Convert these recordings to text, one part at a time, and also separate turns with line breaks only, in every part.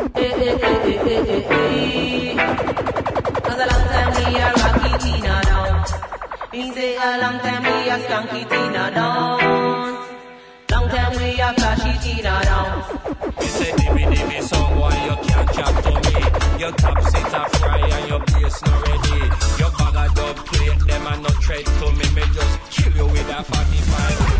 Eh, eh, eh, Cause a long time we are rocky Tina down. Me say a long time we are skanky Tina down. Long time we are flashy Tina down.
Me say dimmy dimmy song why you can't to me. Your top seat a fry and your bass not ready. Your bag of dub plate them and not tread to me. Me just kill you with a 45.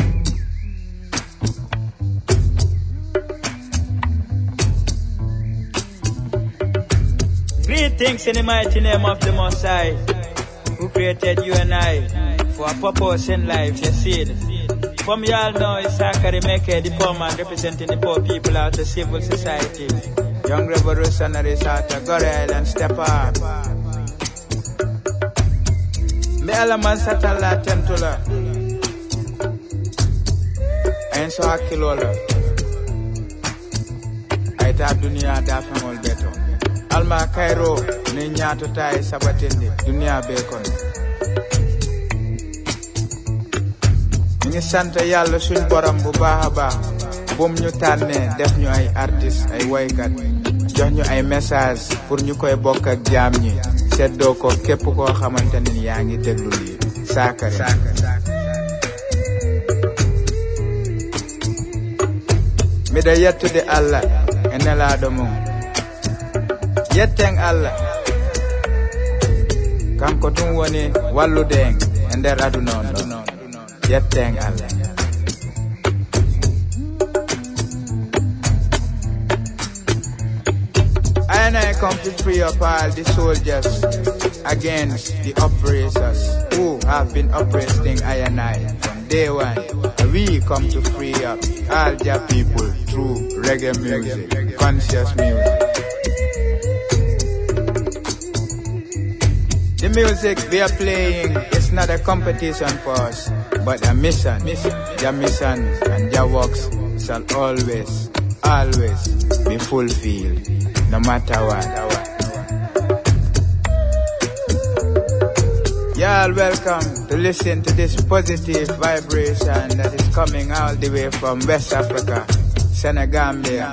Greetings in the mighty name of the Most High, who created you and I for a purpose in life, you see. From y'all know it's Zachary Meke, the poor man representing the poor people out of civil society. Young revolutionaries out of Gorel and Step Up. Me alaman satala tentula. Ayin so hakilola. Aita dunia dafengol beto. Alma kayro ne ñaatota e sabatende duniya be kono ñu ngi sant yàlla suñ borom bu baax baax bum ñu tànnee def ñu ay artiste ay woykat jox ñu ay message pour ñu koy bokk ak jaam ñi seddoo ko képp koo xamante ni yaa ngi déglu lii. Saakare miɗo yettude allah e nelaɗo mum yetten allah kanko ɗum woni wallude en e nder aduna on yetten allah And I come to free up all the soldiers against the oppressors who have been oppressing I and I from day one. We come to free up all the people through reggae music, conscious music. Music we are playing is not a competition for us, but a mission. Their mission and their works shall always, always be fulfilled, no matter what. Y'all welcome to listen to this positive vibration that is coming all the way from West Africa, Senegambia.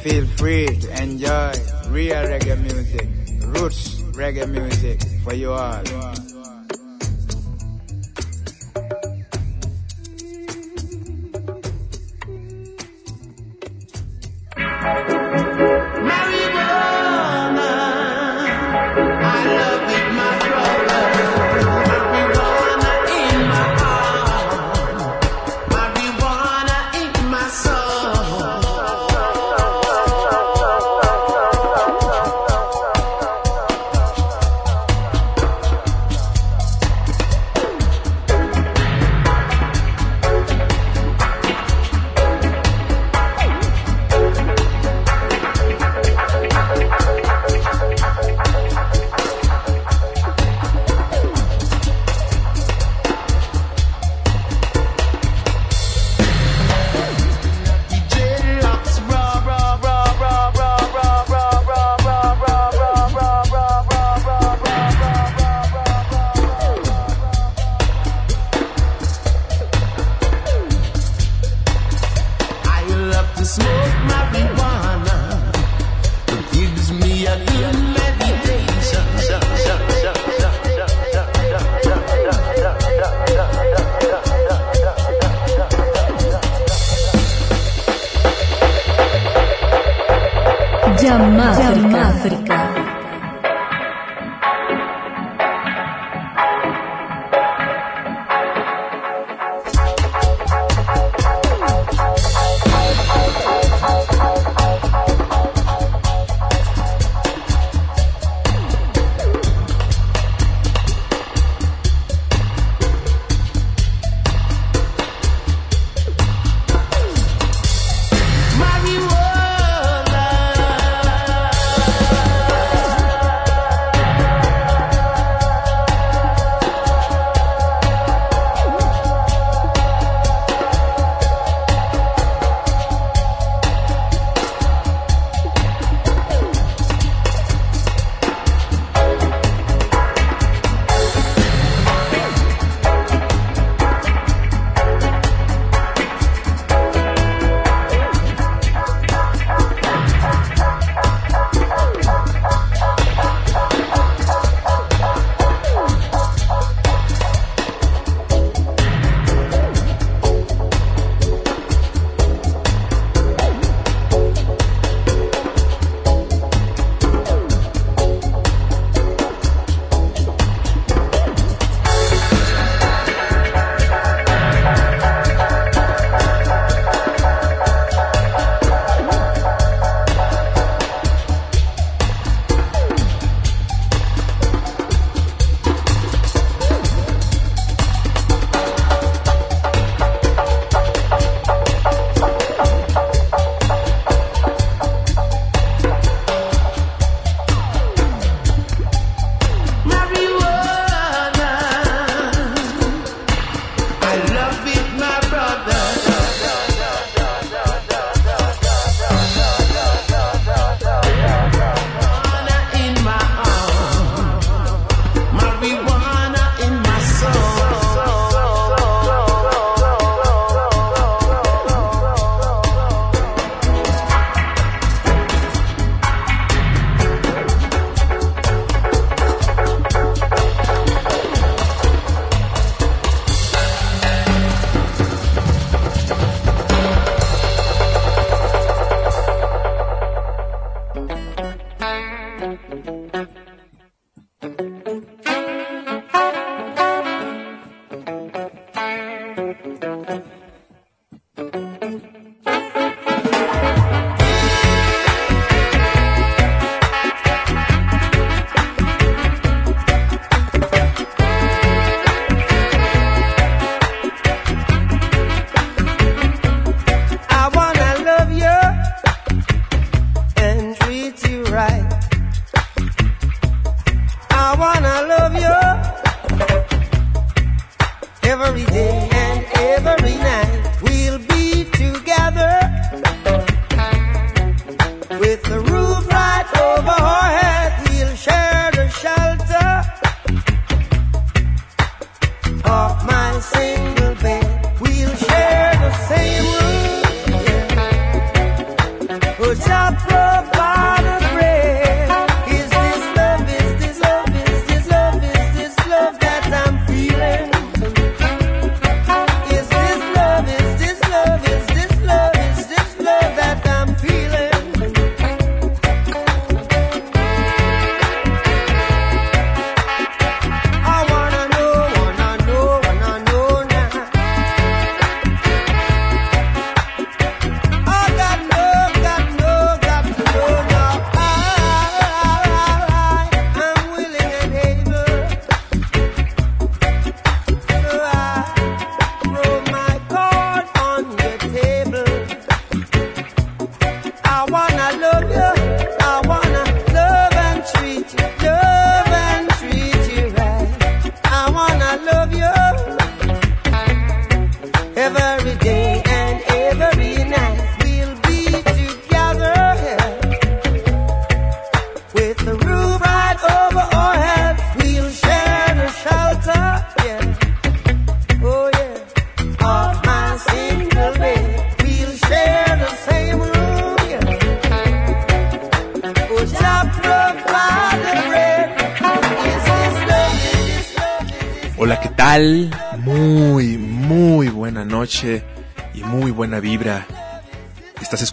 Feel free to enjoy real reggae music, roots reggae music for you all.
I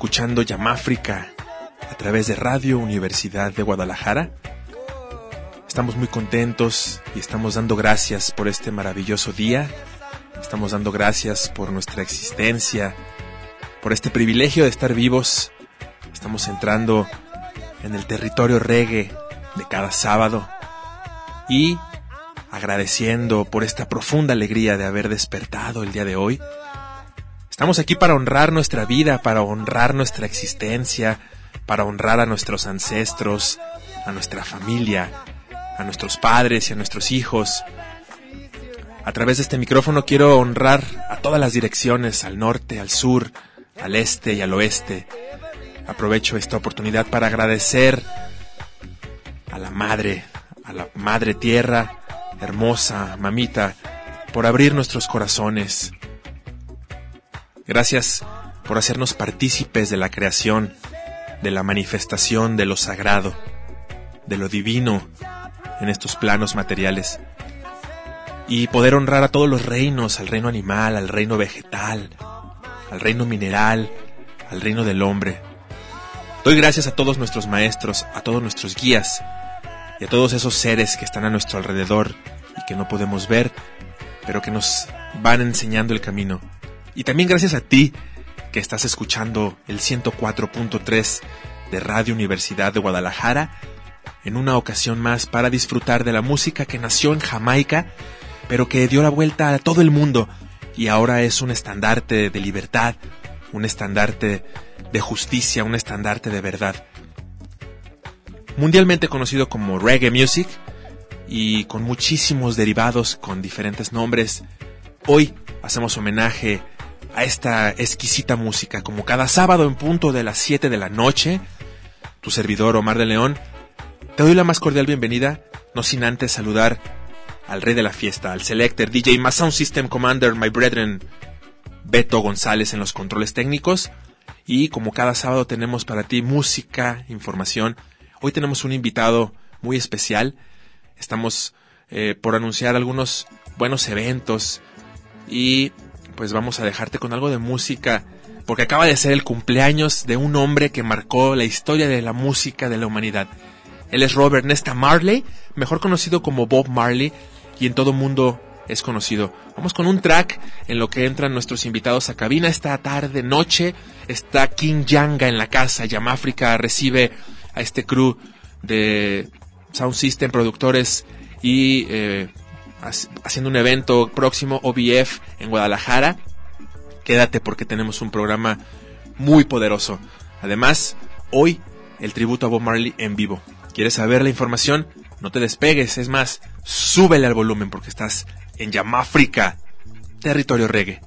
escuchando Yamáfrica a través de Radio Universidad de Guadalajara. Estamos muy contentos y estamos dando gracias por este maravilloso día. Estamos dando gracias por nuestra existencia, por este privilegio de estar vivos. Estamos entrando en el territorio reggae de cada sábado y agradeciendo por esta profunda alegría de haber despertado el día de hoy. Estamos aquí para honrar nuestra vida, para honrar nuestra existencia, para honrar a nuestros ancestros, a nuestra familia, a nuestros padres y a nuestros hijos. A través de este micrófono quiero honrar a todas las direcciones, al norte, al sur, al este y al oeste. Aprovecho esta oportunidad para agradecer a la madre, a la madre tierra, hermosa mamita, por abrir nuestros corazones. Gracias por hacernos partícipes de la creación, de la manifestación de lo sagrado, de lo divino en estos planos materiales. Y poder honrar a todos los reinos, al reino animal, al reino vegetal, al reino mineral, al reino del hombre. Doy gracias a todos nuestros maestros, a todos nuestros guías y a todos esos seres que están a nuestro alrededor y que no podemos ver, pero que nos van enseñando el camino. Y también gracias a ti que estás escuchando el 104.3 de Radio Universidad de Guadalajara en una ocasión más para disfrutar de la música que nació en Jamaica, pero que dio la vuelta a todo el mundo y ahora es un estandarte de libertad, un estandarte de justicia, un estandarte de verdad. Mundialmente conocido como reggae music y con muchísimos derivados con diferentes nombres, hoy hacemos homenaje a esta exquisita música, como cada sábado en punto de las 7 de la noche. Tu servidor Omar de León, te doy la más cordial bienvenida, no sin antes saludar al rey de la fiesta, al selector DJ más Sound System Commander, my brethren, Beto González en los controles técnicos. Y como cada sábado tenemos para ti música, información. Hoy tenemos un invitado muy especial. Estamos eh, por anunciar algunos buenos eventos y pues vamos a dejarte con algo de música
porque acaba de ser el cumpleaños de un hombre que marcó la historia de la música de la humanidad. Él es Robert Nesta Marley, mejor conocido como Bob Marley, y en todo mundo es conocido. Vamos con un track en lo que entran nuestros invitados a cabina esta tarde, noche. Está King Yanga en la casa. Yamáfrica recibe a este crew de Sound System, productores y eh, haciendo un evento próximo, OBF, en Guadalajara. Quédate porque tenemos un programa muy poderoso. Además, hoy el tributo a Bob Marley en vivo. ¿Quieres saber la información? No te despegues, es más, súbele al volumen porque estás en Yamáfrica, territorio reggae.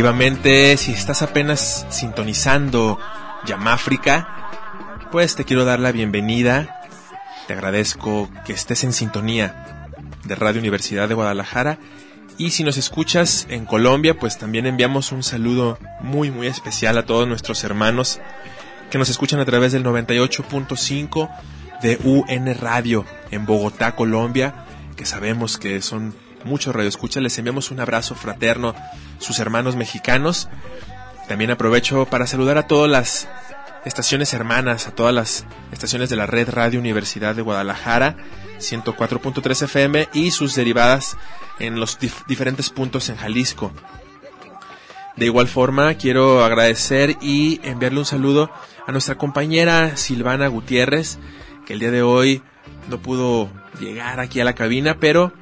Efectivamente, si estás apenas sintonizando Yamáfrica, pues te quiero dar la bienvenida. Te agradezco que estés en sintonía de Radio Universidad de Guadalajara. Y si nos escuchas en Colombia, pues también enviamos un saludo muy muy especial a todos nuestros hermanos
que nos escuchan a través del 98.5 de UN Radio en Bogotá, Colombia, que sabemos que son muchos radioescuchas. Les enviamos un abrazo fraterno, sus hermanos mexicanos. También aprovecho para saludar a todas las estaciones hermanas, a todas las estaciones de la Red Radio Universidad de Guadalajara, 104.3 FM y sus derivadas en los dif- diferentes puntos en Jalisco. De igual forma, quiero agradecer y enviarle un saludo a nuestra compañera Silvana Gutiérrez, que el día de hoy no pudo llegar aquí a la cabina, pero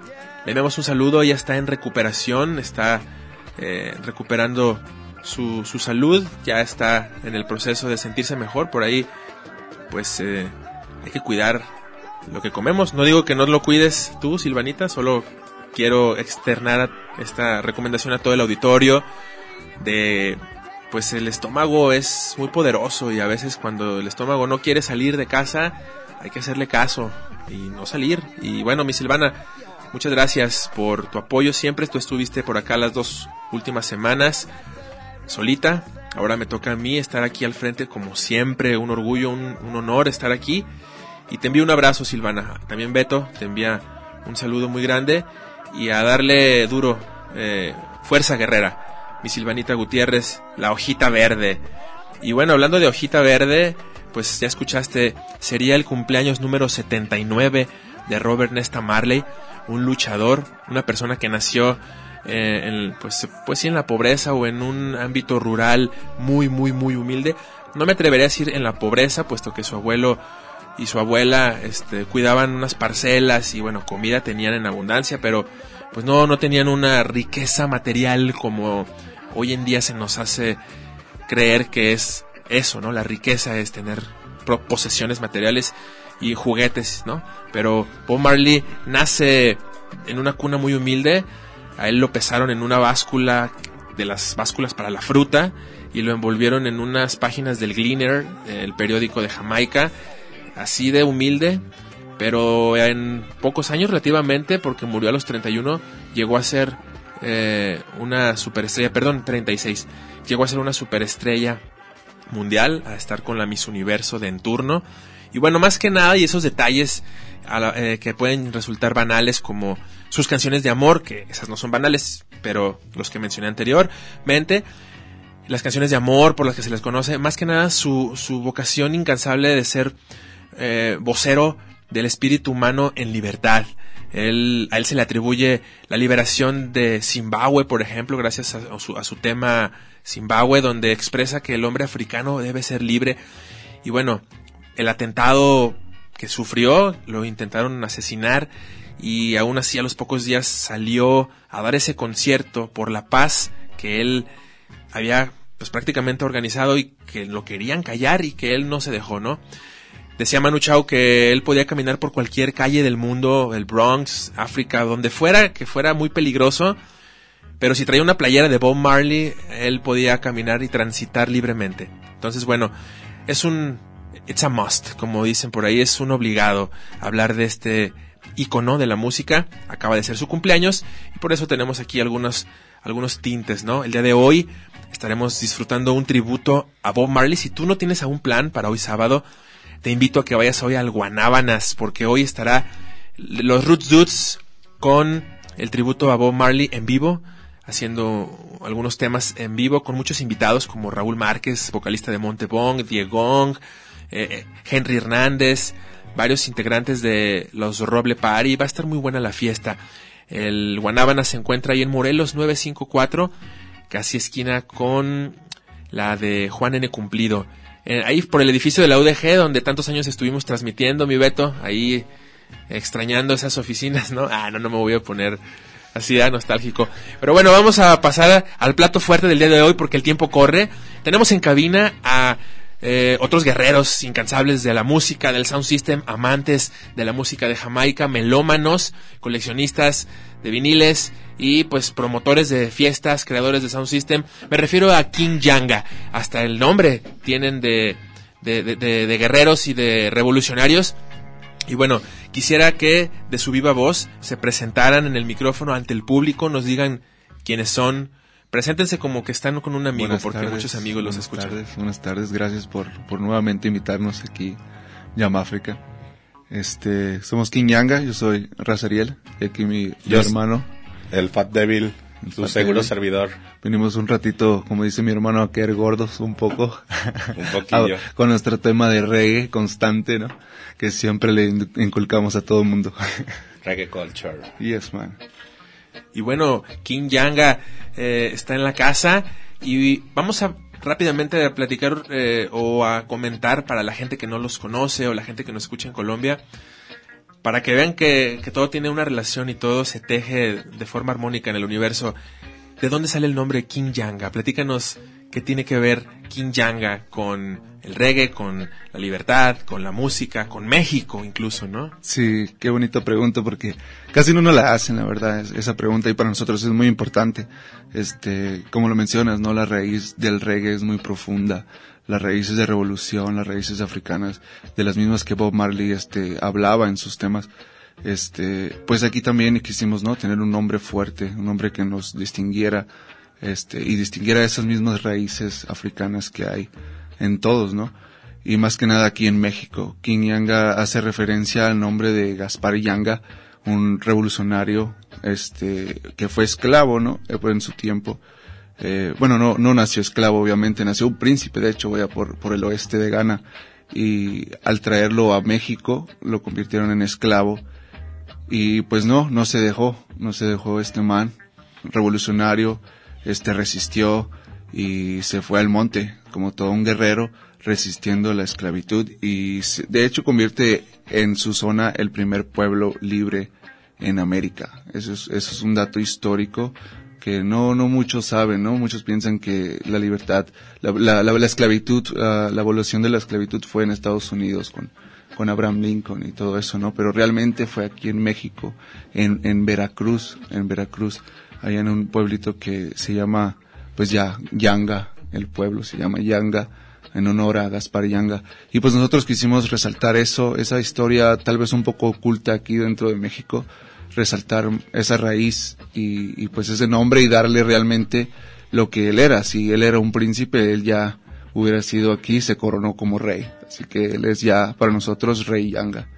le enviamos un saludo, ella está en recuperación, está eh, recuperando su, su salud, ya está en el proceso de sentirse mejor, por ahí pues eh, hay que cuidar lo que comemos. No digo que no lo cuides tú, Silvanita, solo quiero externar esta recomendación a todo el auditorio de pues el estómago es muy poderoso y a veces cuando el estómago no quiere salir de casa hay que hacerle caso y no salir. Y bueno, mi Silvana, muchas gracias por tu apoyo siempre. Tú estuviste por acá las dos últimas semanas solita. Ahora me toca a mí estar aquí al frente como siempre. Un orgullo, un, honor estar aquí. Y te envío un abrazo, Silvana. También Beto, te envía un saludo muy grande. Y a darle duro, eh, fuerza guerrera. Mi Silvanita Gutiérrez, la hojita verde. Y bueno, hablando de hojita verde, pues ya escuchaste, sería el cumpleaños número 79 de Robert Nesta Marley, un luchador, una persona que nació eh, en, pues, pues sí, en la pobreza o en un ámbito rural muy, muy, muy humilde. No me atrevería a decir en la pobreza, puesto que su abuelo y su abuela este, cuidaban unas parcelas y bueno, comida tenían en abundancia, pero pues no, no tenían una riqueza material como hoy en día se nos hace creer que es eso, ¿no? La riqueza es tener posesiones materiales y juguetes, ¿no? Pero Bob Marley nace en una cuna muy humilde, a él lo pesaron en una báscula de las básculas para la fruta y lo envolvieron en unas páginas del Gleaner, el periódico de Jamaica, así de humilde, pero en pocos años relativamente, porque murió a los 31, llegó a ser eh, una superestrella, perdón, 36, llegó a ser una superestrella mundial, a estar con la Miss Universo de en turno. Y bueno, más que nada, y esos detalles a la- eh, que pueden resultar banales como sus canciones de amor, que esas no son banales, pero los que mencioné anteriormente, las canciones de amor por las que se les conoce, más que nada su, su vocación incansable de ser eh, vocero del espíritu humano en libertad. Él, a él se le atribuye la liberación de Zimbabue, por ejemplo, gracias a, su, a su tema Zimbabue, donde expresa que el hombre africano debe ser libre. Y bueno, el atentado que sufrió, lo intentaron asesinar y aún así a los pocos días salió a dar ese concierto por la paz que él había pues prácticamente organizado y que lo querían callar y que él no se dejó, ¿no? Decía Manu Chao que él podía caminar por cualquier calle del mundo, el Bronx, África, donde fuera, que fuera muy peligroso, pero si traía una playera de Bob Marley, él podía caminar y transitar libremente. Entonces, bueno, es un it's a must, como dicen por ahí, es un obligado hablar de este icono de la música. Acaba de ser su cumpleaños y por eso tenemos aquí algunos algunos tintes, ¿no? El día de hoy estaremos disfrutando un tributo a Bob Marley. Si tú no tienes aún plan para hoy sábado, te invito a que vayas hoy al Guanábanas, porque hoy estará los Roots Dudes con el tributo a Bob Marley en vivo, haciendo algunos temas en vivo con muchos invitados como Raúl Márquez, vocalista de Montebong, Diegong, eh, Henry Hernández, varios integrantes de los Roble Party. Va a estar muy buena la fiesta. El Guanábana se encuentra ahí en Morelos 954, casi esquina con la de Juan N. Cumplido. Eh, ahí por el edificio de la UDG, donde tantos años estuvimos transmitiendo, mi Beto, ahí extrañando esas oficinas, ¿no? Ah, no, no me voy a poner así ah, nostálgico. Pero bueno, vamos a pasar al plato fuerte del día de hoy porque el tiempo corre. Tenemos en cabina a eh, otros guerreros incansables de la música, del sound system, amantes de la música de Jamaica, melómanos, coleccionistas de viniles y pues promotores de fiestas, creadores de sound system. Me refiero a King Yanga. Hasta el nombre tienen de, de, de, de, de guerreros y de revolucionarios. Y bueno, quisiera que de su viva voz se presentaran en el micrófono ante el público, nos digan quiénes son, Preséntense como que están con un amigo,
Buenas
porque
tardes,
muchos amigos los
buenas
escuchan.
Tardes, buenas tardes, gracias por, por nuevamente invitarnos aquí, Yamáfrica. Este, somos King Yanga, yo soy Razariel, y aquí mi, mi hermano.
El Fat Devil,
El
su
Fat
seguro
Devil.
servidor.
Venimos un ratito, como dice mi hermano, a caer gordos un poco.
Un poquillo.
A- con nuestro tema de reggae constante, ¿no? Que siempre le in- inculcamos a todo el mundo.
Reggae Culture.
yes, man.
Y bueno, King Yanga eh, está en la casa y vamos a rápidamente a platicar eh, o a comentar para la gente que no los conoce o la gente que nos escucha en Colombia, para que vean que, todo tiene una relación y todo se teje de forma armónica en el universo. ¿De dónde sale el nombre King Yanga? Platícanos qué tiene que ver King Yanga con el reggae, con la libertad, con la música, con México incluso, ¿no?
Sí, qué bonita pregunta porque casi no nos la hacen, la verdad, es- esa pregunta y para nosotros es muy importante. Este, como lo mencionas, ¿no? La raíz del reggae es muy profunda. Las raíces de revolución, las raíces africanas, de las mismas que Bob Marley, este, hablaba en sus temas. Este, pues aquí también quisimos, ¿no? Tener un nombre fuerte, un nombre que nos distinguiera, este, y distinguiera esas mismas raíces africanas que hay en todos, ¿no? y más que nada aquí en México. King Yanga hace referencia al nombre de Gaspar Yanga, un revolucionario este que fue esclavo, ¿no? Eh, En su tiempo. Eh, bueno, no, no nació esclavo, obviamente, nació un príncipe, de hecho, vaya por, por el oeste de Ghana. Y al traerlo a México, lo convirtieron en esclavo. Y pues no, no se dejó, no se dejó este man, revolucionario, este resistió y se fue al monte como todo un guerrero resistiendo la esclavitud y de hecho convierte en su zona el primer pueblo libre en América. Eso es, eso es un dato histórico que no, no muchos saben, ¿no? Muchos piensan que la libertad, la, la, la- la esclavitud, ah, la evolución de la esclavitud fue en Estados Unidos con, con Abraham Lincoln y todo eso, ¿no? Pero realmente fue aquí en México, en, en Veracruz, en Veracruz, allá en un pueblito que se llama, pues ya, Yanga, el pueblo se llama Yanga, en honor a Gaspar Yanga. Y pues nosotros quisimos resaltar eso, esa historia tal vez un poco oculta aquí dentro de México, resaltar esa raíz y, y pues ese nombre y darle realmente lo que él era. Si él era un príncipe, él ya hubiera sido aquí, se coronó como rey. Así que él es ya para nosotros rey Yanga.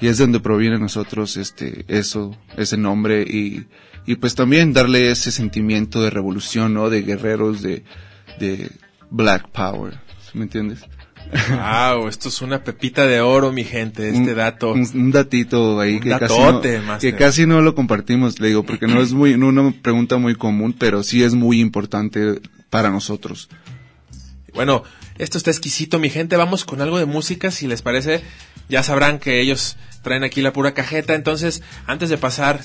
Y es de donde proviene nosotros este, eso, ese nombre y, y pues también darle ese sentimiento de revolución, ¿no? De guerreros, de, de Black Power. ¿Sí ¿Me entiendes?
Wow, esto es una pepita de oro, mi gente, este
Un-
dato.
Un, un datito ahí
Un
que,
datote,
casi no, que casi no lo compartimos, le digo, porque no es muy, no una pregunta muy común, pero sí es muy importante para nosotros.
Bueno, esto está exquisito, mi gente. Vamos con algo de música, si les parece. Ya sabrán que ellos traen aquí la pura cajeta. Entonces, antes de pasar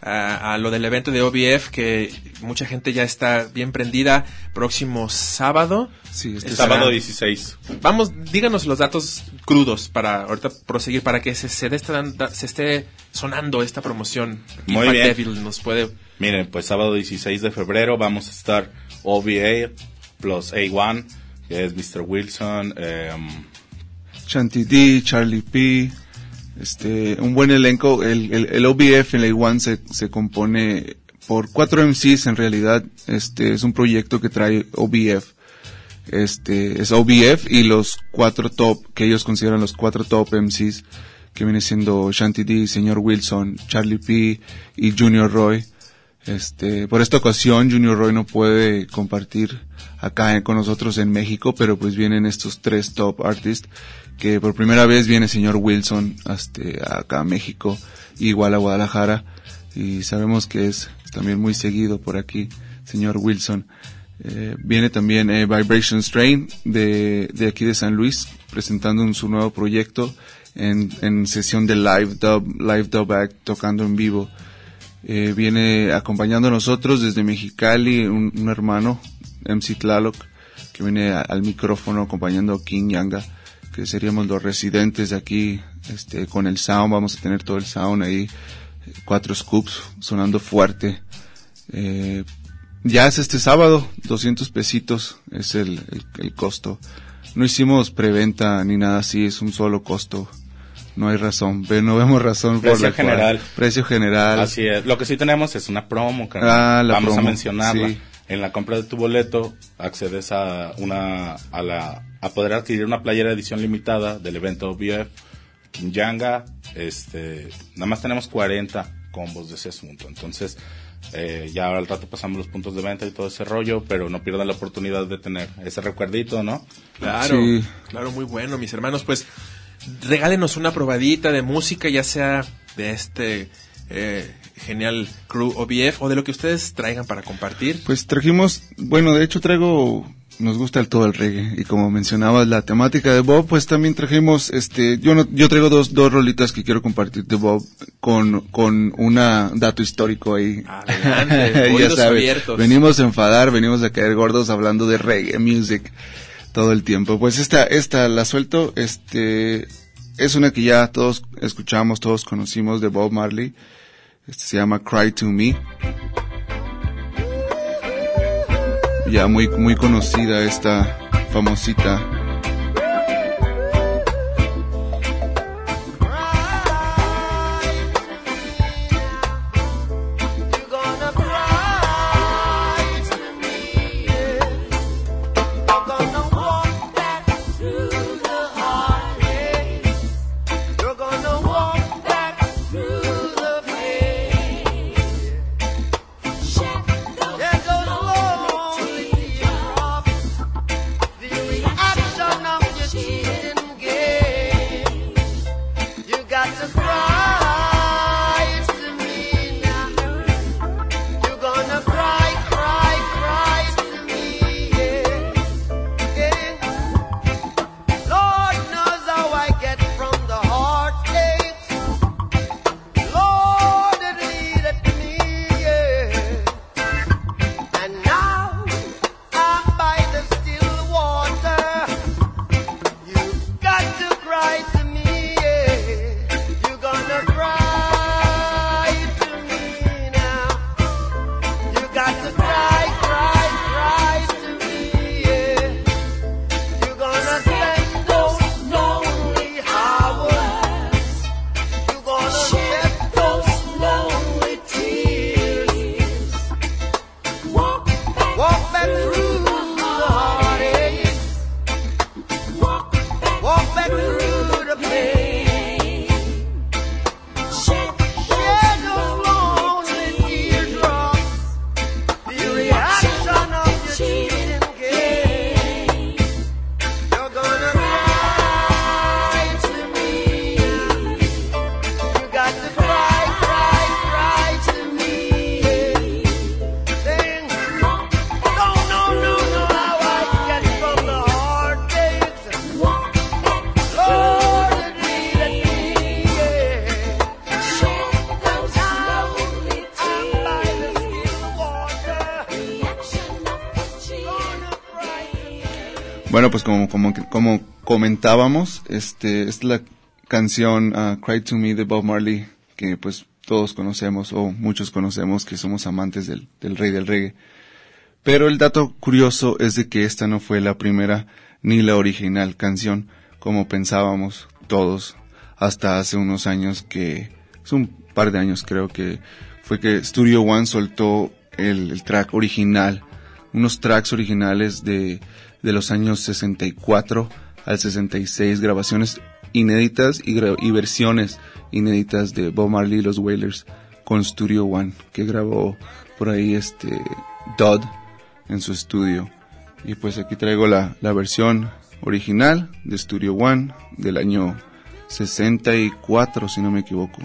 a, a lo del evento de OBF, que mucha gente ya está bien prendida, próximo sábado.
Sí, este
Estará-
Sábado 16.
Vamos, díganos los datos crudos para ahorita proseguir, para que se, se, esta- esté sonando esta promoción.
Muy bien.
Devil nos puede...
Miren, pues sábado 16 de febrero vamos a estar OVA plus A1, que es Mr. Wilson, em,
Shanty D, Charlie P, este, un buen elenco. El, el, el OBF en la A1 se, se compone por cuatro MCs en realidad. Este, es un proyecto que trae OBF. Este, es OBF y los cuatro top, que ellos consideran los cuatro top MCs, que viene siendo Shanty D, Señor Wilson, Charlie P y Junior Roy. Este, por esta ocasión Junior Roy no puede compartir acá con nosotros en México, pero pues vienen estos tres top artists que por primera vez viene señor Wilson este, acá a México, igual a Guadalajara y sabemos que es también muy seguido por aquí, señor Wilson. Eh, viene también eh, Vibration Strain de, de aquí de San Luis presentando su nuevo proyecto en, en sesión de live dub, live dub act tocando en vivo. Eh, viene acompañando a nosotros desde Mexicali un, un hermano, MC Tlaloc, que viene al micrófono acompañando a King Yanga, que seríamos los residentes de aquí, este, con el sound, vamos a tener todo el sound ahí, cuatro scoops sonando fuerte. Eh, ya es este sábado, 200 pesitos es el, el, el costo. No hicimos preventa ni nada así, es un solo costo. No hay razón, ve- no vemos razón por
Precio
la cual-
general.
Precio general.
Así es. Lo que sí tenemos es una promo, que
Ah, la
vamos
promo,
a mencionarla.
sí.
En la compra de tu boleto accedes a una a la a poder adquirir una playera de edición limitada del evento OBF Kinyanga. Este, nada más tenemos 40 combos de ese asunto. Entonces, eh, ya al rato pasamos los puntos de venta y todo ese rollo, pero no pierdan la oportunidad de tener ese recuerdito, ¿no?
Claro,
Sí.
claro, muy bueno, mis hermanos. Pues regálenos una probadita de música, ya sea de este eh, genial crew OBF o de lo que ustedes traigan para compartir.
Pues trajimos, bueno, de hecho traigo, nos gusta el todo el reggae y como mencionabas la temática de Bob, pues también trajimos, este, yo no, yo traigo dos, dos rolitas que quiero compartir de Bob con, con una dato histórico ahí.
Adelante,
ya sabes,
abiertos.
venimos a enfadar, venimos a caer gordos hablando de reggae music todo el tiempo. Pues esta, esta la suelto, este, es una que ya todos escuchamos, todos conocimos de Bob Marley. Este se llama Cry to Me. Ya muy, muy conocida esta famosita. Bueno, pues como, como, como comentábamos, este, es la canción uh, Cry to Me de Bob Marley, que pues todos conocemos o muchos conocemos que somos amantes del, del rey del reggae. Pero el dato curioso es de que esta no fue la primera ni la original canción, como pensábamos todos hasta hace unos años que, es un par de años creo que fue que Studio One soltó el, el track original, unos tracks originales de, de los años 64 al 66, grabaciones inéditas y, gra- y versiones inéditas de Bob Marley y los Wailers con Studio One, que grabó por ahí este Dodd en su estudio. Y pues aquí traigo la, la versión original de Studio One del año 64, si no me equivoco.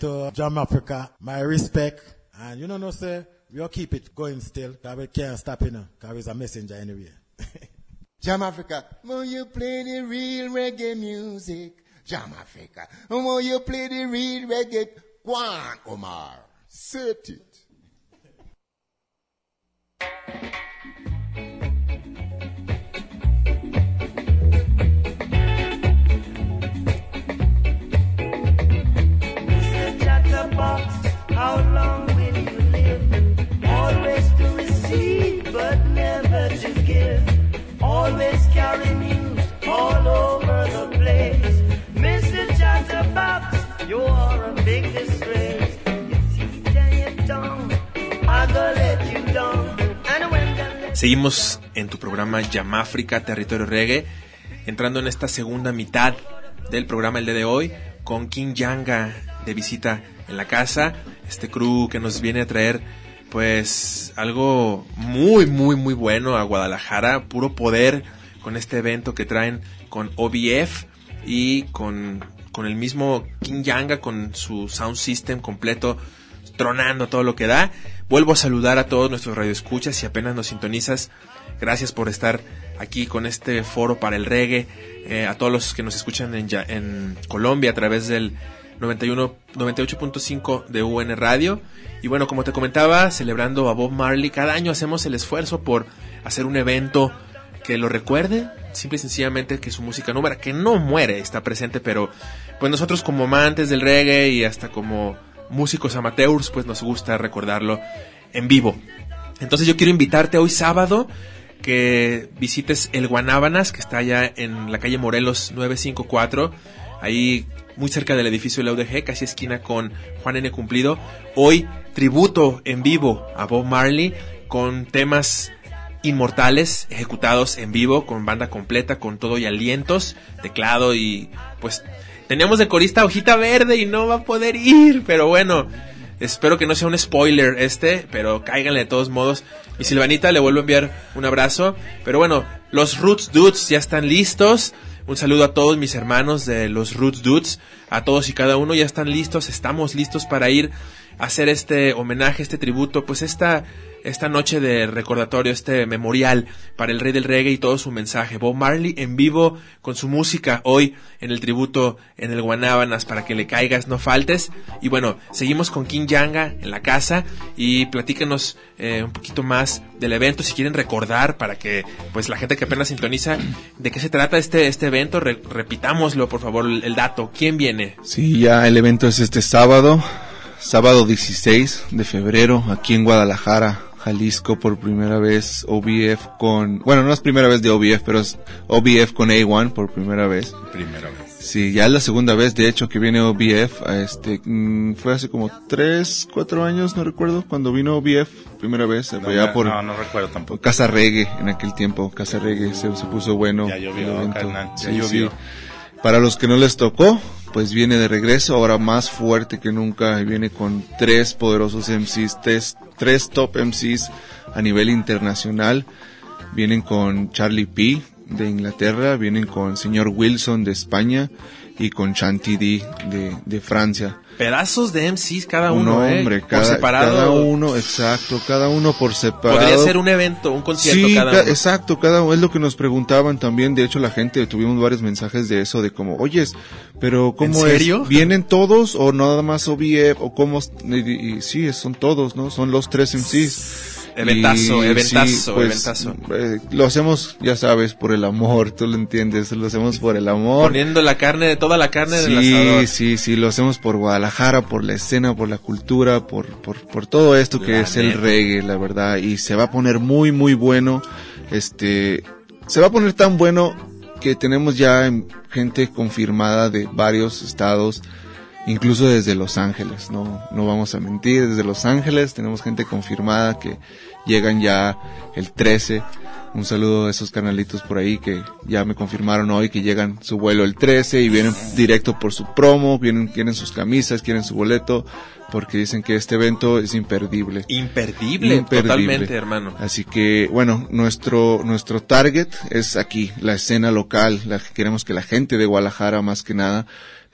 To
Jam Africa. My respect. And you know, no, sir, we'll keep it going still. Cause we can't stop, you know, cause it's a messenger anyway.
Jam Africa, will you play the real reggae music? Jam Africa, will you play the real reggae? Kwan Omar, set it.
Seguimos en tu programa Yamáfrica Territorio Reggae, entrando en esta segunda mitad del programa el día de hoy, con King Yanga de visita en la casa, este crew que nos viene a traer pues algo muy muy muy bueno a Guadalajara, puro poder con este evento que traen con OBF y con, con el mismo King Yanga con su sound system completo tronando todo lo que da. Vuelvo a saludar a todos nuestros radioescuchas si apenas nos sintonizas. Gracias por estar aquí con este foro para el reggae. Eh, a todos los que nos escuchan en, Colombia a través del 91 98.5 de UN Radio. Y bueno, como te comentaba, celebrando a Bob Marley, cada año hacemos el esfuerzo por hacer un evento que lo recuerde, simple y sencillamente que su música no muera, que no muere, está presente, pero pues nosotros como amantes del reggae y hasta como músicos amateurs, pues nos gusta recordarlo en vivo. Entonces yo quiero invitarte hoy sábado que visites el Guanábanas, que está allá en la calle Morelos 954, ahí muy cerca del edificio de la UDG, casi esquina con Juan N. Cumplido. Hoy tributo en vivo a Bob Marley con temas inmortales ejecutados en vivo con banda completa, con todo y alientos, teclado y pues teníamos de corista hojita verde y no va a poder ir, pero bueno, espero que no sea un spoiler este, pero cáiganle de todos modos. Y Silvanita le vuelvo a enviar un abrazo, pero bueno, los Roots Dudes ya están listos. Un saludo a todos mis hermanos de los Roots Dudes, a todos y cada uno ya están listos, estamos listos para ir a hacer este homenaje, este tributo, pues esta esta noche de recordatorio, este memorial para el rey del reggae y todo su mensaje. Bob Marley en vivo con su música hoy en el tributo en el Guanábanas para que le caigas, no faltes. Y bueno, seguimos con King Yanga en la casa y platícanos eh, un poquito más del evento si quieren recordar para que pues la gente que apenas sintoniza de qué se trata este este evento, Re- repitámoslo por favor el, el dato. ¿Quién viene?
Sí, ya el evento es este sábado, sábado 16 de febrero, aquí en Guadalajara, Jalisco, por primera vez OBF con, bueno, no es primera vez de OBF, pero es OBF con A1 por primera vez.
Primera vez.
Sí, ya es la segunda vez, de hecho, que viene OBF. a Este, mm, fue hace como tres, cuatro años, no recuerdo, cuando vino OBF, primera vez,
No,
por,
no, no recuerdo tampoco.
Casa Reggae, en aquel tiempo, Casa Reggae, se, se puso bueno.
Ya llovió, carnal, ya
Sí,
llovió.
sí. Para los que no les tocó, pues viene de regreso, ahora más fuerte que nunca, viene con tres poderosos MCs, tres, tres top MCs a nivel internacional. Vienen con Charlie P de Inglaterra, vienen con señor Wilson de España, y con Chantilly de, de Francia.
Pedazos de MCs cada
Un
uno, ¿eh?
hombre,
Por
cada,
separado.
cada uno, exacto, cada uno por separado.
Podría ser un evento, un concierto
Sí,
cada
ca-
uno.
exacto, cada uno es lo que nos preguntaban también. De hecho, la gente tuvimos varios mensajes de eso, de como, oyes, pero ¿cómo
¿En serio?
es? ¿Vienen todos o nada más OBF o cómo? Y, y sí, son todos, ¿no? Son los tres MCs.
Eventazo,
Y
eventazo,
pues,
eventazo.
eh, lo hacemos, ya sabes, por el amor, tú lo entiendes, lo hacemos por el amor.
Poniendo la carne, toda la carne del
Sí,
asador.
sí, sí, lo hacemos por Guadalajara, por la escena, por la cultura, por, por, por todo esto que
La
es el reggae, la verdad, y se va a poner muy, muy bueno, este, se va a poner tan bueno que tenemos ya gente confirmada de varios estados, incluso desde Los Ángeles, no, no vamos a mentir, desde Los Ángeles tenemos gente confirmada que llegan ya el 13, un saludo a esos canalitos por ahí que ya me confirmaron hoy que llegan su vuelo el 13 y vienen directo por su promo, vienen, quieren sus camisas, quieren su boleto, porque dicen que este evento es imperdible.
Imperdible,
Imperdible.
totalmente, hermano.
Así que, bueno, nuestro, nuestro target es aquí, la escena local, la, queremos que la gente de Guadalajara más que nada,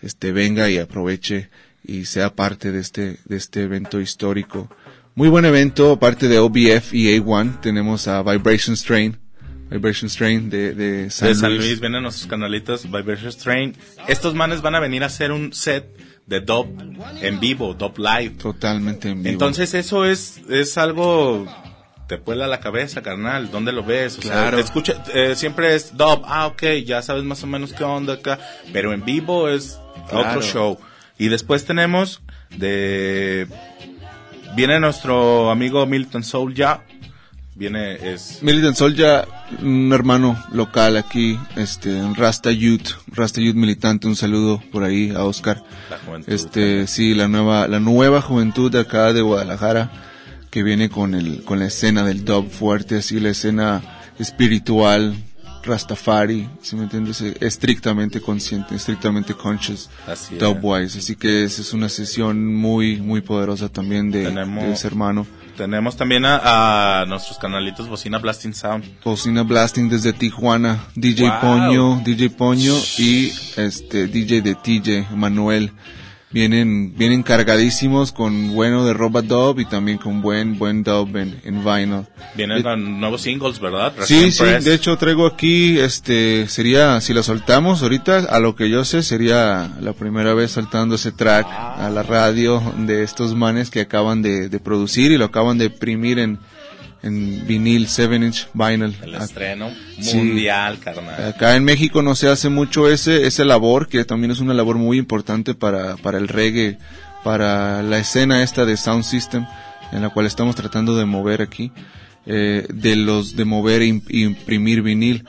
este, venga y aproveche y sea parte de este, de este evento histórico. Muy buen evento, aparte de OBF y A1, tenemos a Vibration Strain, Vibration Strain de, de San,
de San
Luis.
Luis vienen nuestros canalitos Vibration Strain. Estos manes van a venir a hacer un set de dub en vivo, dub live.
Totalmente en vivo.
Entonces eso es, es algo, te vuela la cabeza, carnal. ¿Dónde lo ves? O
Claro.
sea, escucha, eh, siempre es dub. Ah, ok, ya sabes más o menos qué onda acá. Pero en vivo es
Claro.
otro show. Y después tenemos de, viene nuestro amigo Milton Soul ya. Viene, es,
Militant Soldier, un hermano local aquí, este, Rasta Youth, Rasta Youth militante, un saludo por ahí a Oscar.
La juventud.
Este, sí, la nueva, la nueva juventud de acá de Guadalajara, que viene con el, con la escena del dub fuerte, así la escena espiritual, Rastafari, si me entiendes, estrictamente consciente, estrictamente conscious,
Así
dubwise, así que esa es una sesión muy, muy poderosa también de,
Tenemos-
de ese hermano.
tenemos también a, a nuestros canalitos Bocina Blasting Sound.
Bocina Blasting desde Tijuana, DJ
Wow.
Poño, DJ Poño y este DJ de TJ, Manuel. Vienen, vienen cargadísimos con bueno de Roba Dub y también con buen, buen dub en, en vinyl.
Vienen con nuevos singles, ¿verdad?
Sí,
Recién
sí,
press.
de hecho traigo aquí, este, sería, si lo soltamos ahorita, a lo que yo sé, sería la primera vez soltando ese track a la radio de estos manes que acaban de, de producir y lo acaban de imprimir en, en vinil, 7 inch vinyl.
El estreno
Sí.
mundial, carnal.
Acá en México no se hace mucho ese, ese labor, que también es una labor muy importante para, para el reggae, para la escena esta de Sound System, en la cual estamos tratando de mover aquí, eh, de los, de mover e im- imprimir vinil.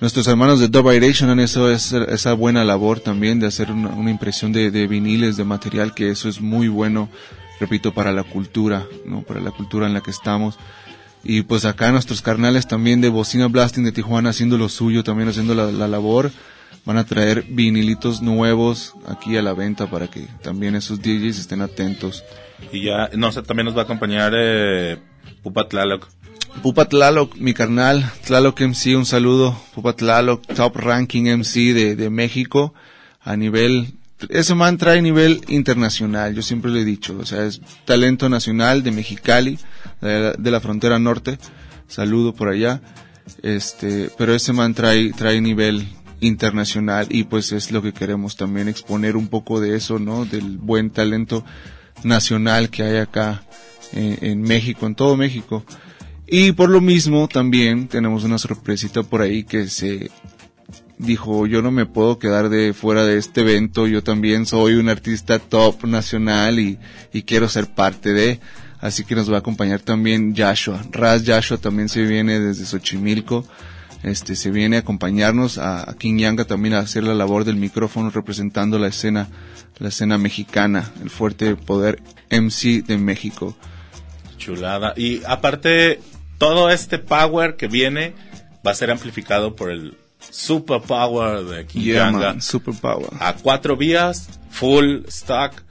Nuestros hermanos de Dub Iration han hecho esa, esa buena labor también de hacer una, una impresión de, de viniles, de material, que eso es muy bueno, repito, para la cultura, ¿no? Para la cultura en la que estamos. Y pues acá nuestros carnales también de Bocina Blasting de Tijuana haciendo lo suyo, también haciendo la, la labor. Van a traer vinilitos nuevos aquí a la venta para que también esos DJs estén atentos.
Y ya, no sé, también nos va a acompañar eh, Pupa Tlaloc.
Pupa Tlaloc, mi carnal, Tlaloc MC, un saludo. Pupa Tlaloc, top ranking MC de, de México a nivel, ese man trae nivel internacional, yo siempre lo he dicho, o sea, es talento nacional de Mexicali, de la, frontera norte, saludo por allá, este, pero ese man trae, trae nivel internacional y pues es lo que queremos también exponer un poco de eso, ¿no? Del buen talento nacional que hay acá en, en México, en todo México. Y por lo mismo también tenemos una sorpresita por ahí que se dijo, yo no me puedo quedar de fuera de este evento, yo también soy un artista top nacional y, y quiero ser parte de, así que nos va a acompañar también Joshua. Raz Joshua también se viene desde Xochimilco, este, se viene a acompañarnos a, a King Yanga también a hacer la labor del micrófono representando la escena, la escena mexicana, el fuerte poder MC de México.
Chulada. Y aparte, todo este power que viene va a ser amplificado por el super power de King
Yeah,
Yanga.
man, super power.
A cuatro vías, full stack,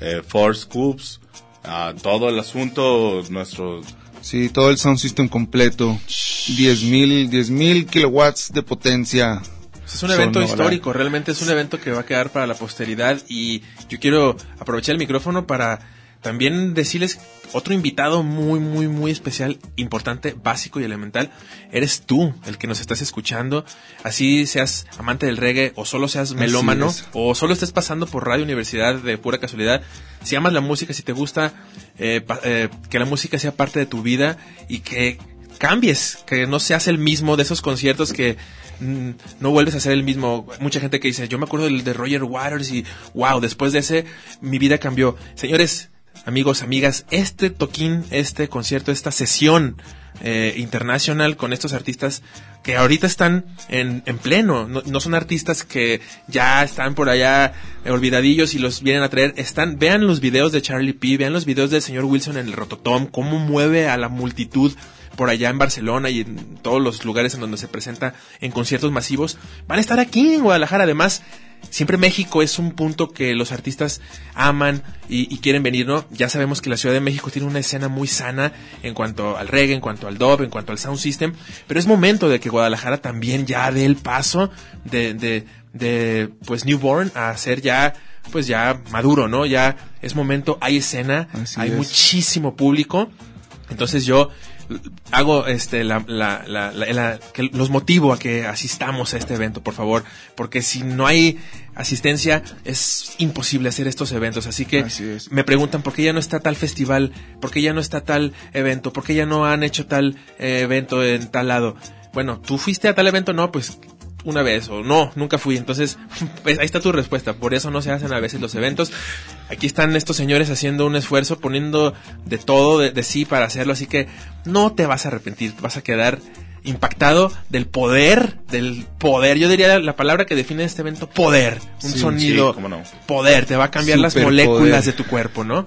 eh, four scoops, a todo el asunto, nuestro
Sí, todo el sound system completo. 10.000 10,000 kilowatts de potencia.
Es un
Sonora.
evento histórico, realmente es un evento que va a quedar para la posteridad y yo quiero aprovechar el micrófono para también decirles otro invitado muy, muy, muy especial, importante, básico y elemental. Eres tú el que nos estás escuchando. Así seas amante del reggae o solo seas melómano o solo estés pasando por Radio Universidad de pura casualidad. Si amas la música, si te gusta eh, eh, que la música sea parte de tu vida y que cambies, que no seas el mismo de esos conciertos que mm, no vuelves a ser el mismo. Mucha gente que dice, yo me acuerdo del de Roger Waters y wow, después de ese mi vida cambió. Señores, amigos, amigas, este toquín, este concierto, esta sesión eh, internacional con estos artistas que ahorita están en, en pleno, no, no son artistas que ya están por allá eh, olvidadillos y los vienen a traer, están, vean los videos de Charlie P, vean los videos del señor Wilson en el Rototom, cómo mueve a la multitud por allá en Barcelona y en todos los lugares en donde se presenta en conciertos masivos, van a estar aquí en Guadalajara. Además, siempre México es un punto que los artistas aman y, y quieren venir, ¿no? Ya sabemos que la Ciudad de México tiene una escena muy sana en cuanto al reggae, en cuanto al dub, en cuanto al sound system, pero es momento de que Guadalajara también ya dé el paso de, de, de pues, newborn a ser ya pues ya maduro, ¿no? Ya es momento, hay escena,
Así
hay
es.
muchísimo público. Entonces yo hago este la, la, la, la- la- que los motivo a que asistamos a este evento, por favor, porque si no hay asistencia es imposible hacer estos eventos, así que
Así es.
me preguntan por qué ya no está tal festival, por qué ya no está tal evento, por qué ya no han hecho tal eh, evento en tal lado. Bueno, tú fuiste a tal evento, no, pues una vez o no, nunca fui. Entonces, pues, ahí está tu respuesta. Por eso no se hacen a veces los eventos. Aquí están estos señores haciendo un esfuerzo, poniendo de todo de, de sí para hacerlo. Así que no te vas a arrepentir, vas a quedar impactado del poder, del poder. Yo diría la palabra que define este evento, poder. Un
Sí,
sonido,
sí, cómo no.
poder. Te va a cambiar las moléculas de tu cuerpo, ¿no?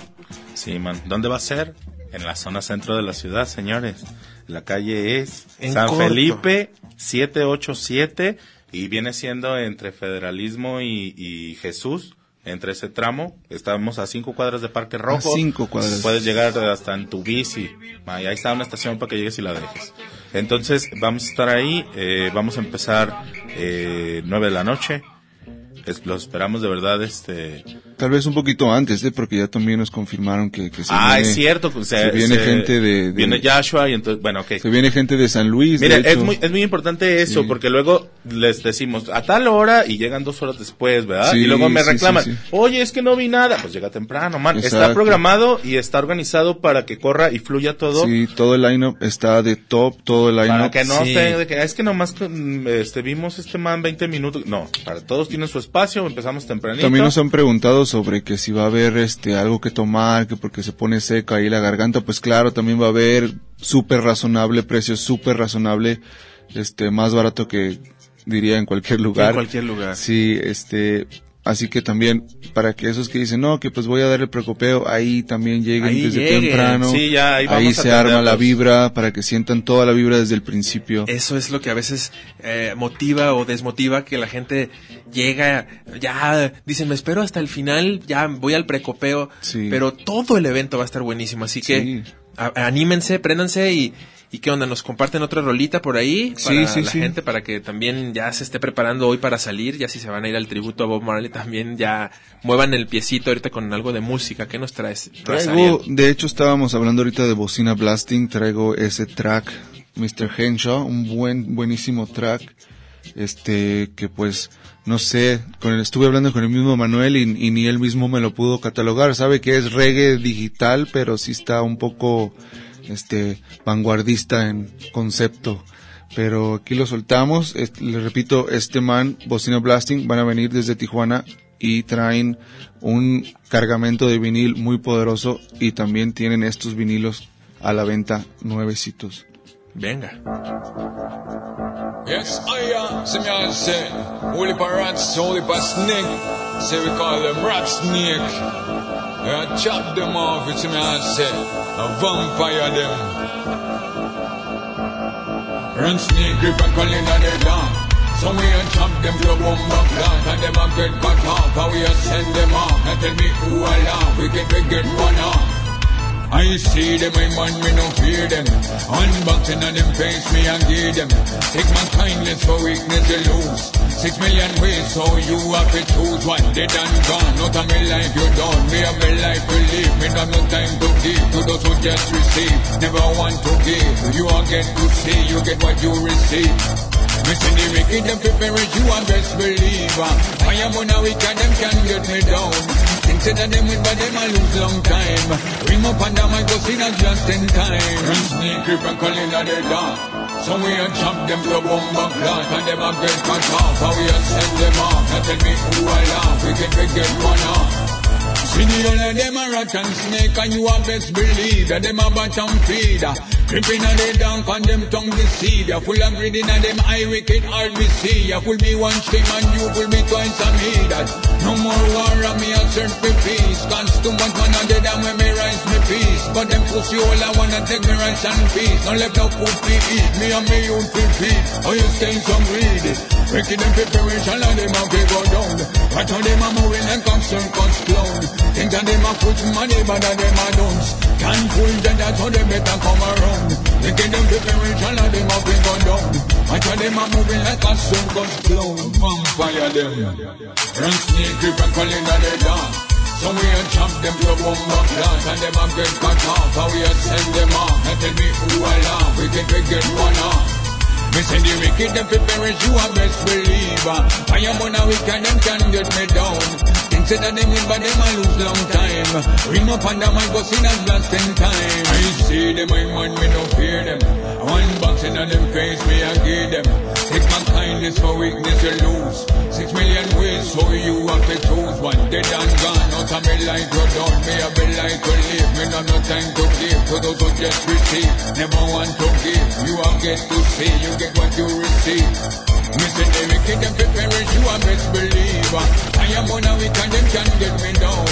Sí, man. ¿Dónde va a ser? En la zona centro de la ciudad, señores. La calle es
En
San
corto.
Felipe 787 y viene siendo entre Federalismo y, y Jesús. Entre ese tramo, estamos a cinco cuadras de Parque Rojo.
cinco cuadras.
Puedes llegar hasta en tu bici. Ahí está una estación para que llegues y la dejes. Entonces, vamos a estar ahí. eh, vamos a empezar eh, 9 de la noche. Es- los esperamos de verdad. este
Tal vez un poquito antes, ¿eh? porque ya también nos confirmaron que, que se
Ah,
viene,
es cierto. pues,
se viene gente de, de-
Viene Joshua y entonces, bueno, ok.
se viene gente de San Luis.
Mira, es muy, es muy importante eso,
Sí.
porque luego les decimos a tal hora y llegan dos horas después, ¿verdad?
Sí,
y luego me
sí,
reclaman,
sí, sí.
oye, es que no vi nada. Pues llega temprano, man. Está programado y está organizado para que corra y fluya todo.
Sí, todo el line-up está de top, todo el
Para
line-up.
que no
Sí.
esté de que es que nomás mm, este, vimos este man 20 minutos. No, para todos tienen su espacio, empezamos tempranito.
También nos han preguntado sobre que si va a haber este algo que tomar, que porque se pone seca ahí la garganta, pues claro, también va a haber súper razonable, precio súper razonable, este más barato que diría en cualquier lugar.
En cualquier lugar.
Sí, este así que también para que esos que dicen, "No, que pues voy a dar el precopeo", ahí también lleguen
Ahí
desde
lleguen.
temprano.
Sí, ya, ahí vamos a
se arma la vibra para que sientan toda la vibra desde el principio.
Eso es lo que a veces eh, motiva o desmotiva que la gente llega, ya dicen, me espero hasta el final, ya voy al precopeo,
Sí.
pero todo el evento va a estar buenísimo, así que
Sí.
a- anímense, préndanse y, y qué onda, nos comparten otra rolita por ahí
Sí,
para
sí,
la
sí.
gente, para que también ya se esté preparando hoy para salir, ya si se van a ir al tributo a Bob Marley también ya muevan el piecito ahorita con algo de música, ¿qué nos traes?
Traigo, de hecho estábamos hablando ahorita de bocina blasting, traigo ese track, Mr. Henshaw, un buen, buenísimo track, este, que pues, no sé, con el, estuve hablando con el mismo Manuel y, y ni él mismo me lo pudo catalogar, sabe que es reggae digital, pero sí está un poco, este, vanguardista en concepto. Pero aquí lo soltamos, es- le repito, este man, Bocina Blasting, van a venir desde Tijuana y traen un cargamento de vinil muy poderoso y también tienen estos vinilos a la venta nuevecitos.
Venga.
Yes, I am. See me pa rats, snake. Say we call them. Yeah, chop them off, it's me I say, a vampire them. Run snake grip and call in the down. So we a chop them to bomba plant and them a get cut off and we a send them off. And tell me who along, we get we get one off. I see them, I man, me no fear them. Unboxing on them face, me and give them. Take my kindness for weakness, you lose. Six million ways, so you have to choose one. Dead and gone, not of me life you done. Me have a life to live, me have no time to give to those who just receive. Never want to give, you all get to see, you get what you receive. See the wicked them preparing you a best believer. I am on a wicked them can get me down. Things that them win but them a lose long time. Ring up and down my go see just in time. Run sneak creep and call in the dark. So we a chop them to bomba clot and them a get cut off. How we a send them off. Now tell me who I laugh. We can we get one off. See the of them a rat and snake and you a best believe that them a bottom feeder. Creeping on the down on them tongue deceiver. Full of greed in them eye wicked heart we see. Ya pull me one stream and you pull me twice and me that. No more war and me a search for peace. Cause too much man on the dam when me rise me peace. But them pussy all I wanna take me rice and peace. No left no food to eat. Me and me youth to feed. Oh you stay so greedy. Wicked them preparation and them a go down. But how them a moving and concern cause clown. Think that them a put money but that them a don't. Can't pull them that's how they better come around. Wicked them preparation and them a go down. But how them a moving like a sun cause clown. Vampire them. Run snake grip and call in the dark. So we a chop them to a bomba clot and them a get cut off. How we a send them off. Now tell me who I laugh. We can we get one off. Me say the wicked them prepare you a best believer. I am on a wicked them can get me down. That them win but them a lose long time. Ring up under my bus in a last in time. I see them, I man, me no fear them. One box in a them face, me I give them. Take my kindness for weakness you lose. Six million ways, so you have to choose one. Dead and gone, out of me like you done. Me a life to live, me no no time to give. To those who just receive, never want to give. You all get to see, you get what you receive. Me say they wicked them preparing you a best believer. I am on a and them can get me down.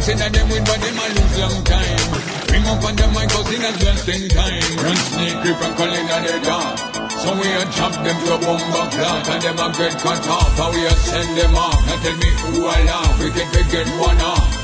Things that them win but them a lose long time. Ring up on them my cousin as just in time. Run snake creep and call in a the dark. So we a chop them to a bomba clot and them a get cut off. How we a send them off. Now tell me who I laugh. We can get one off.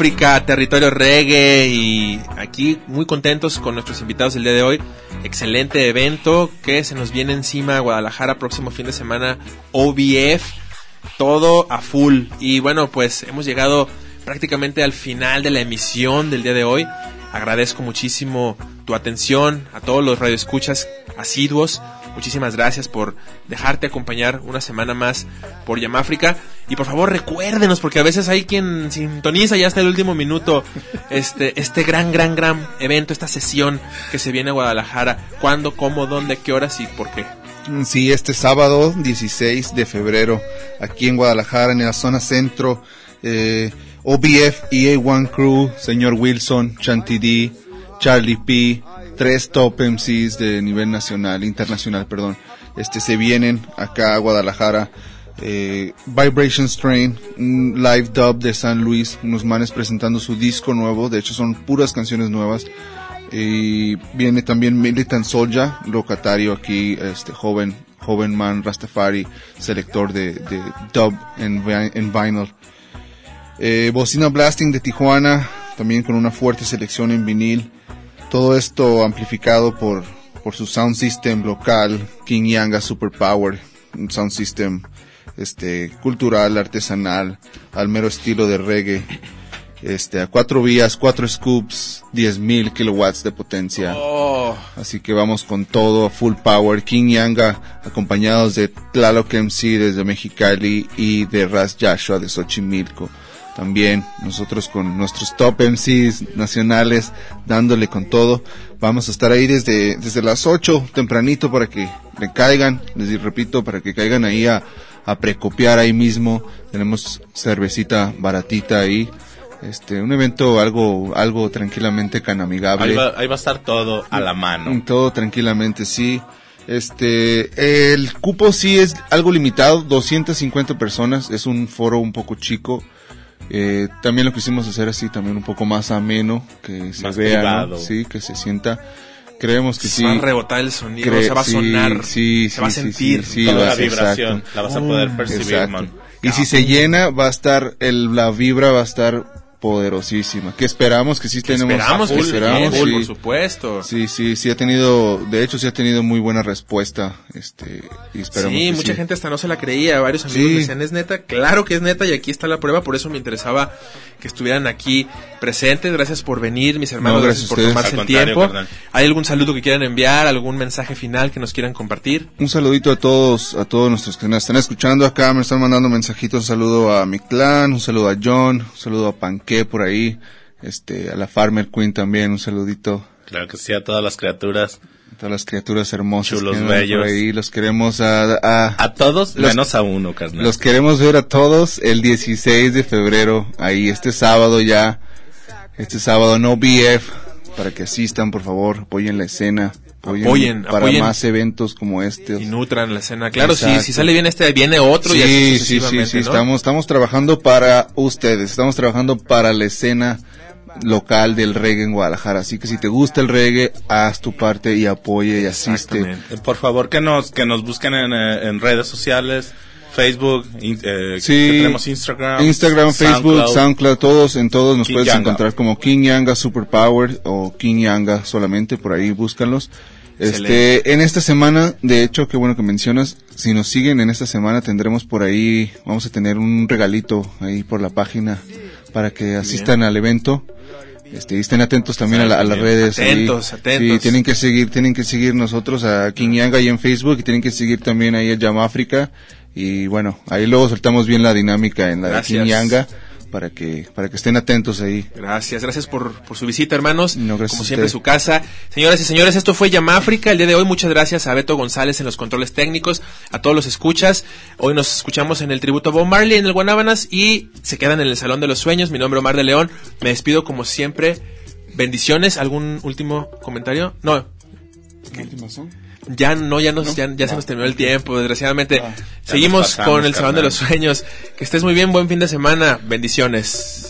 Chamáfrica, territorio reggae y aquí muy contentos con nuestros invitados el día de hoy. Excelente evento que se nos viene encima Guadalajara próximo fin de semana OBF, todo a full. Y bueno, pues hemos llegado prácticamente al final de la emisión del día de hoy. Agradezco muchísimo tu atención a todos los radioescuchas asiduos. Muchísimas gracias por dejarte acompañar una semana más por Yamáfrica. Y por favor recuérdenos, porque a veces hay quien sintoniza ya hasta el último minuto este, este gran, gran, gran evento, esta sesión que se viene a Guadalajara. ¿Cuándo, cómo, dónde, qué horas y por qué?
Sí, este sábado 16 de febrero, aquí en Guadalajara, en la zona centro, eh, OBF, EA1 Crew, señor Wilson, Chanty D, Charlie P, tres top MCs de nivel nacional, internacional, perdón, este se vienen acá a Guadalajara. Eh, Vibration Strain, un live dub de San Luis, unos manes presentando su disco nuevo, de hecho son puras canciones nuevas. Y viene también Militant Soldier, locatario aquí, este joven, joven man Rastafari, selector de, de dub en, en vinyl. Eh, Bocina Blasting de Tijuana, también con una fuerte selección en vinil. Todo esto amplificado por, por su sound system local, King Yanga Superpower, un sound system este, cultural, artesanal, al mero estilo de reggae. Este, a cuatro vías, cuatro scoops, 10.000 kilowatts de potencia.
Oh.
Así que vamos con todo, a full power. King Yanga, acompañados de Tlaloc MC desde Mexicali y de Ras Joshua de Xochimilco. También nosotros con nuestros top MCs nacionales dándole con todo. Vamos a estar ahí desde, desde las 8 tempranito para que le caigan, les repito, para que caigan ahí a, a precopiar ahí mismo. Tenemos cervecita baratita ahí. Este, un evento algo, algo tranquilamente canamigable.
Ahí va, ahí va a estar todo a la mano.
Mm, Todo tranquilamente, sí. Este, el cupo sí es algo limitado, 250 personas, es un foro un poco chico. Eh, también lo quisimos hacer así, también un poco más ameno, que se
Más
vea, sí, que se sienta. Creemos que sí.
Va a rebotar el sonido,
Cre-
se va a
sí,
sonar,
sí,
se va a
sí, sí,
sentir.
sí, sí,
Toda
va a
la vibración
exacto.
la vas a poder percibir, man.
Y si se llena, va a estar, el, la vibra va a estar poderosísima. Que esperamos que sí
Que
tenemos.
esperamos
que
que
esperamos,
full,
sí.
por supuesto.
Sí, sí, sí ha tenido, de hecho sí ha tenido muy buena respuesta, este, y esperamos
Sí,
que
mucha
sí.
gente hasta no se la creía, varios amigos
Sí.
me decían, es neta, claro que es neta y aquí está la prueba, por eso me interesaba que estuvieran aquí presentes, gracias por venir, mis hermanos,
No,
gracias,
gracias
por tomarse el tiempo.
carnal.
¿Hay algún saludo que quieran enviar, algún mensaje final que nos quieran compartir?
Un saludito a todos, a todos nuestros que nos están escuchando acá, me están mandando mensajitos, un saludo a mi clan, un saludo a John, un saludo a Por ahí, este, a la Farmer Queen también, un saludito.
Claro que sí, a todas las criaturas.
a Todas las criaturas hermosas
Chulos,
andan por
bellos.
ahí, los queremos a, a-
A todos,
Los-
menos a uno, carnal.
Los queremos ver a todos el 16 de febrero, ahí este sábado ya, este sábado no BF, para que asistan por favor, apoyen la escena, apoyen,
Apoyen,
para
apoyen.
más eventos como este.
Y nutran la escena. Claro, sí, si sale bien este, viene otro y así
Sí, sí, sí, sí, estamos, estamos trabajando para ustedes, estamos trabajando para la escena local del reggae en Guadalajara, así que si te gusta el reggae, haz tu parte y apoye y asiste.
Exactamente.
Por favor, que nos, que nos busquen en, eh, en redes sociales, Facebook, eh,
Sí,
tenemos Instagram,
Instagram, Facebook,
SoundCloud.
SoundCloud, todos, en todos nos
King
puedes
Yanga.
encontrar como King Yanga Superpower o King Yanga solamente, por ahí búscanlos.
Excelente.
Este, en esta semana, de hecho, qué bueno que mencionas, si nos siguen en esta semana tendremos por ahí, vamos a tener un regalito ahí por la página para que asistan al evento. Este, y estén atentos también a, la- a las redes. ahí.
Atentos, atentos.
Sí, tienen que seguir, tienen que seguir nosotros a King Yanga ahí en Facebook y tienen que seguir también ahí a Llama África. Y bueno, ahí luego soltamos bien la dinámica en la
Gracias.
Para que, para que estén atentos ahí.
Gracias, gracias por, por su visita, hermanos.
No, gracias
Como siempre, su casa. Señoras y señores, esto fue Yamáfrica el día de hoy. Muchas gracias a Beto González en los controles técnicos, a todos los escuchas. Hoy nos escuchamos en el tributo a Bob Marley en el Guanábanas y se quedan en el Salón de los Sueños. Mi nombre es Omar de León. Me despido como siempre. Bendiciones. ¿Algún último comentario? No, ya no, ya nos, ya, ya se nos terminó el tiempo, desgraciadamente. Seguimos
pasamos,
con el Salón de los Sueños. Que estés muy bien, buen fin de semana. Bendiciones.